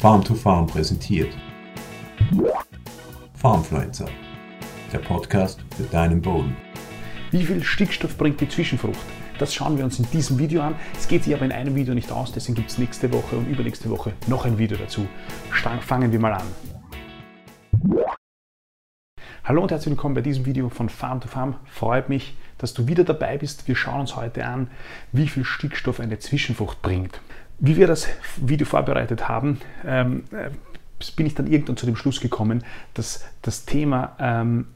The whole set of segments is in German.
Farm to Farm präsentiert. Farmfluencer, der Podcast für deinen Boden. Wie viel Stickstoff bringt die Zwischenfrucht? Das schauen wir uns in diesem Video an. Es geht sich aber in einem Video nicht aus, deswegen gibt es nächste Woche und übernächste Woche noch ein Video dazu. Fangen wir mal an. Hallo und herzlich willkommen bei diesem Video von Farm to Farm. Freut mich, dass du wieder dabei bist. Wir schauen uns heute an, wie viel Stickstoff eine Zwischenfrucht bringt. Wie wir das Video vorbereitet haben, ähm, äh, bin ich dann irgendwann zu dem Schluss gekommen, dass das Thema ähm,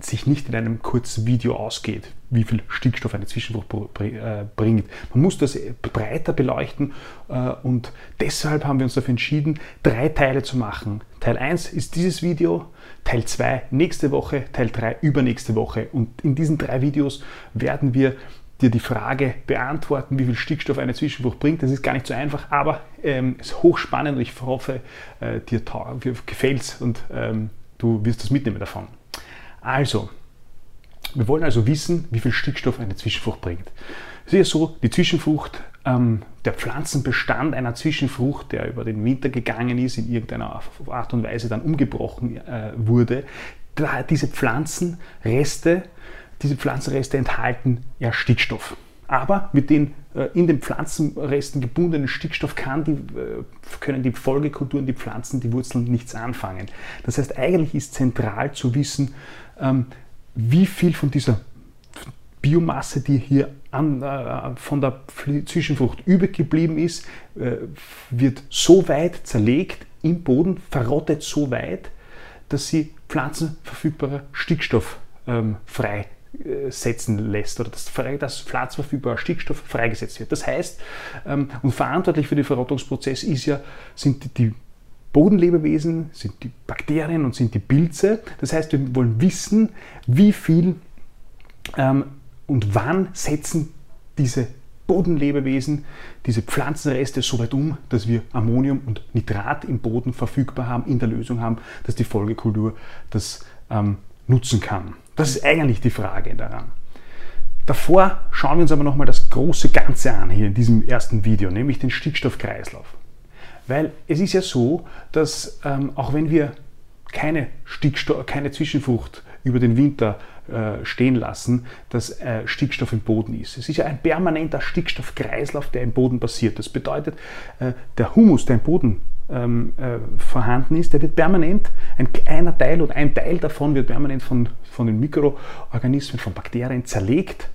sich nicht in einem kurzen Video ausgeht, wie viel Stickstoff eine Zwischenfrucht äh, bringt. Man muss das breiter beleuchten äh, und deshalb haben wir uns dafür entschieden, drei Teile zu machen. Teil 1 ist dieses Video, Teil 2 nächste Woche, Teil 3 übernächste Woche. Und in diesen drei Videos werden wir dir die Frage beantworten, wie viel Stickstoff eine Zwischenfrucht bringt. Das ist gar nicht so einfach, aber ähm, es ist hochspannend und ich hoffe, äh, dir, gefällt es und ähm, du wirst das mitnehmen davon. Also, wir wollen also wissen, wie viel Stickstoff eine Zwischenfrucht bringt. Es ist ja so, die Zwischenfrucht, ähm, der Pflanzenbestand einer Zwischenfrucht, der über den Winter gegangen ist, in irgendeiner Art und Weise dann umgebrochen äh, wurde, da, diese Pflanzenreste, diese Pflanzenreste enthalten ja Stickstoff. Aber mit den äh, in den Pflanzenresten gebundenen Stickstoff die, äh, können die Folgekulturen, die Pflanzen, die Wurzeln nichts anfangen. Das heißt, eigentlich ist zentral zu wissen, ähm, wie viel von dieser Biomasse, die hier an, äh, von der Zwischenfrucht übrig geblieben ist, äh, wird so weit zerlegt im Boden, verrottet so weit, dass sie pflanzenverfügbarer Stickstoff ähm, freisetzen lässt oder dass, dass pflanzenverfügbarer Stickstoff freigesetzt wird. Das heißt, ähm, und verantwortlich für den Verrottungsprozess ist ja, sind die Bodenlebewesen, sind die Bakterien und sind die Pilze. Das heißt, wir wollen wissen, wie viel ähm, und wann setzen diese Bodenlebewesen diese Pflanzenreste so weit um, dass wir Ammonium und Nitrat im Boden verfügbar haben, in der Lösung haben, dass die Folgekultur das ähm, nutzen kann. Das ist eigentlich die Frage daran. Davor schauen wir uns aber nochmal das große Ganze an hier in diesem ersten Video, nämlich den Stickstoffkreislauf. Weil es ist ja so, dass ähm, auch wenn wir keine, Stickstoff, keine Zwischenfrucht über den Winter äh, stehen lassen, dass äh, Stickstoff im Boden ist. Es ist ja ein permanenter Stickstoffkreislauf, der im Boden passiert. Das bedeutet, äh, der Humus, der im Boden ähm, äh, vorhanden ist, der wird permanent, ein kleiner Teil oder ein Teil davon wird permanent von, von den Mikroorganismen, von Bakterien zerlegt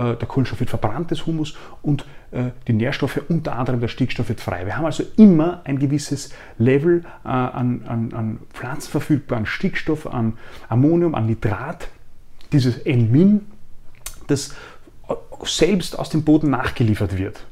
äh, der Kohlenstoff wird verbrannt des Humus und äh, die Nährstoffe, unter anderem der Stickstoff, wird frei. Wir haben also immer ein gewisses Level äh, an, an, an pflanzenverfügbaren Stickstoff, an Ammonium, an Nitrat, dieses N-Min, das selbst aus dem Boden nachgeliefert wird.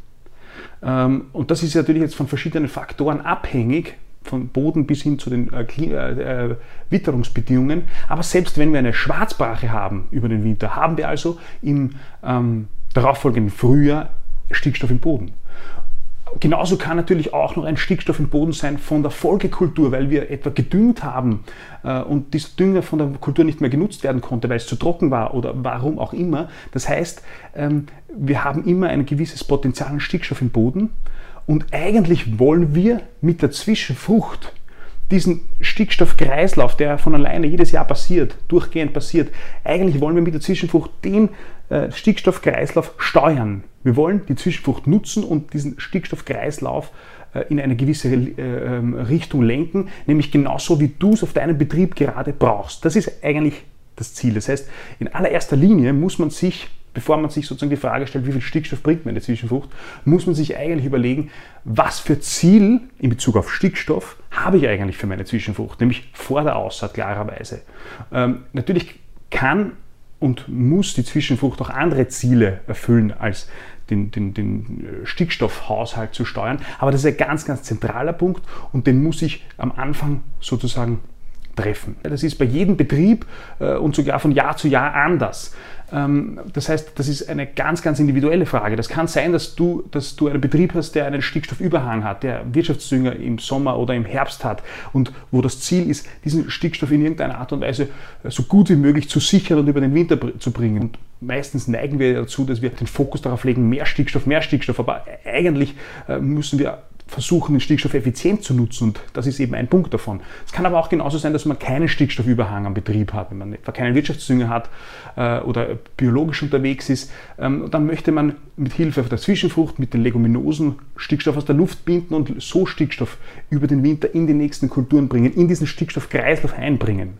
Ähm, und das ist natürlich jetzt von verschiedenen Faktoren abhängig, von Boden bis hin zu den äh, äh, Witterungsbedingungen. Aber selbst wenn wir eine Schwarzbrache haben über den Winter, haben wir also im ähm, darauffolgenden Frühjahr Stickstoff im Boden. Genauso kann natürlich auch noch ein Stickstoff im Boden sein von der Folgekultur, weil wir etwa gedüngt haben äh, und dieser Dünger von der Kultur nicht mehr genutzt werden konnte, weil es zu trocken war oder warum auch immer. Das heißt, ähm, wir haben immer ein gewisses Potenzial an Stickstoff im Boden und eigentlich wollen wir mit der Zwischenfrucht diesen Stickstoffkreislauf, der von alleine jedes Jahr passiert, durchgehend passiert, eigentlich wollen wir mit der Zwischenfrucht den äh, Stickstoffkreislauf steuern. Wir wollen die Zwischenfrucht nutzen und diesen Stickstoffkreislauf äh, in eine gewisse äh, ähm, Richtung lenken, nämlich genauso wie du es auf deinem Betrieb gerade brauchst. Das ist eigentlich das Ziel. Das heißt, in allererster Linie muss man sich bevor man sich sozusagen die Frage stellt, wie viel Stickstoff bringt mir eine Zwischenfrucht, muss man sich eigentlich überlegen, was für Ziel in Bezug auf Stickstoff habe ich eigentlich für meine Zwischenfrucht, nämlich vor der Aussaat klarerweise. Ähm, natürlich kann und muss die Zwischenfrucht auch andere Ziele erfüllen, als den, den, den Stickstoffhaushalt zu steuern. Aber das ist ein ganz, ganz zentraler Punkt und den muss ich am Anfang sozusagen treffen. Das ist bei jedem Betrieb äh, und sogar von Jahr zu Jahr anders. Ähm, das heißt, das ist eine ganz, ganz individuelle Frage. Das kann sein, dass du, dass du einen Betrieb hast, der einen Stickstoffüberhang hat, der Wirtschaftsdünger im Sommer oder im Herbst hat und wo das Ziel ist, diesen Stickstoff in irgendeiner Art und Weise äh, so gut wie möglich zu sichern und über den Winter zu bringen. Und meistens neigen wir dazu, dass wir den Fokus darauf legen, mehr Stickstoff, mehr Stickstoff, aber eigentlich äh, müssen wir versuchen, den Stickstoff effizient zu nutzen und das ist eben ein Punkt davon. Es kann aber auch genauso sein, dass man keinen Stickstoffüberhang am Betrieb hat, wenn man keinen Wirtschaftsdünger hat äh, oder biologisch unterwegs ist. Ähm, dann möchte man mit Hilfe der Zwischenfrucht, mit den Leguminosen Stickstoff aus der Luft binden und so Stickstoff über den Winter in die nächsten Kulturen bringen, in diesen Stickstoffkreislauf einbringen.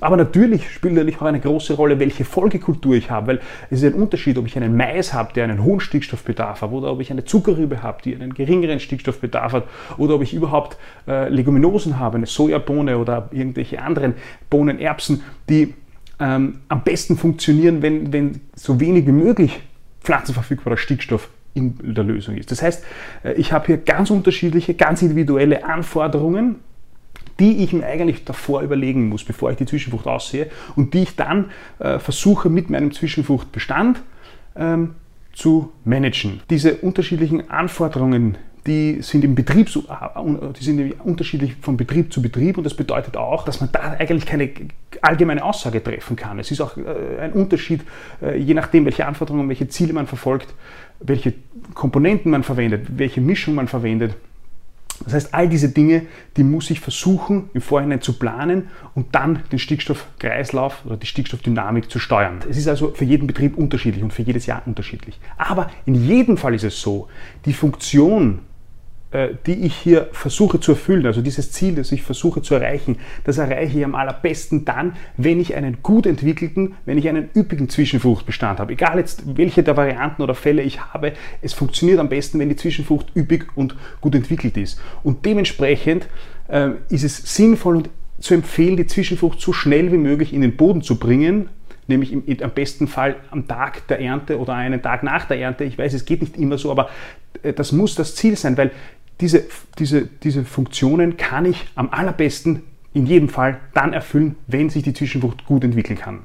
Aber natürlich spielt natürlich auch eine große Rolle, welche Folgekultur ich habe, weil es ist ein Unterschied, ob ich einen Mais habe, der einen hohen Stickstoffbedarf hat, oder ob ich eine Zuckerrübe habe, die einen geringeren Stickstoffbedarf hat, oder ob ich überhaupt äh, Leguminosen habe, eine Sojabohne oder irgendwelche anderen Bohnen, Erbsen, die ähm, am besten funktionieren, wenn, wenn so wenig wie möglich pflanzenverfügbarer Stickstoff in der Lösung ist. Das heißt, äh, ich habe hier ganz unterschiedliche, ganz individuelle Anforderungen die ich mir eigentlich davor überlegen muss, bevor ich die Zwischenfrucht aussehe und die ich dann äh, versuche mit meinem Zwischenfruchtbestand ähm, zu managen. Diese unterschiedlichen Anforderungen, die sind im Betrieb äh, die sind unterschiedlich von Betrieb zu Betrieb und das bedeutet auch, dass man da eigentlich keine allgemeine Aussage treffen kann. Es ist auch äh, ein Unterschied, äh, je nachdem, welche Anforderungen, welche Ziele man verfolgt, welche Komponenten man verwendet, welche Mischung man verwendet. Das heißt, all diese Dinge, die muss ich versuchen im Vorhinein zu planen und dann den Stickstoffkreislauf oder die Stickstoffdynamik zu steuern. Es ist also für jeden Betrieb unterschiedlich und für jedes Jahr unterschiedlich. Aber in jedem Fall ist es so, die Funktion die ich hier versuche zu erfüllen, also dieses Ziel, das ich versuche zu erreichen, das erreiche ich am allerbesten dann, wenn ich einen gut entwickelten, wenn ich einen üppigen Zwischenfruchtbestand habe. Egal jetzt, welche der Varianten oder Fälle ich habe, es funktioniert am besten, wenn die Zwischenfrucht üppig und gut entwickelt ist. Und dementsprechend äh, ist es sinnvoll und zu empfehlen, die Zwischenfrucht so schnell wie möglich in den Boden zu bringen, nämlich im, am besten Fall am Tag der Ernte oder einen Tag nach der Ernte. Ich weiß, es geht nicht immer so, aber äh, das muss das Ziel sein, weil diese, diese, diese Funktionen kann ich am allerbesten in jedem Fall dann erfüllen, wenn sich die Zwischenfrucht gut entwickeln kann.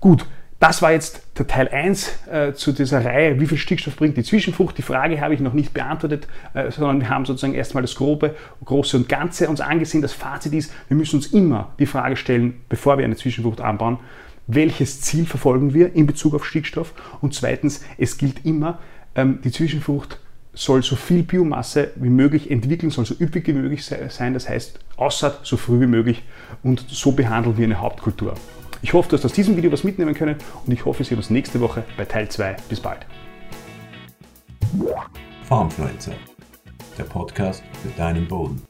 Gut, das war jetzt der Teil 1 äh, zu dieser Reihe, wie viel Stickstoff bringt die Zwischenfrucht. Die Frage habe ich noch nicht beantwortet, äh, sondern wir haben sozusagen erstmal das Grobe, Große und Ganze uns angesehen. Das Fazit ist, wir müssen uns immer die Frage stellen, bevor wir eine Zwischenfrucht anbauen, welches Ziel verfolgen wir in Bezug auf Stickstoff? Und zweitens, es gilt immer, ähm, die Zwischenfrucht soll so viel Biomasse wie möglich entwickeln, soll so üppig wie möglich sein, das heißt Aussaat so früh wie möglich und so behandeln wie eine Hauptkultur. Ich hoffe, dass du aus diesem Video was mitnehmen können und ich hoffe, wir sehen uns nächste Woche bei Teil 2. Bis bald. Farmfluencer, der Podcast für deinen Boden.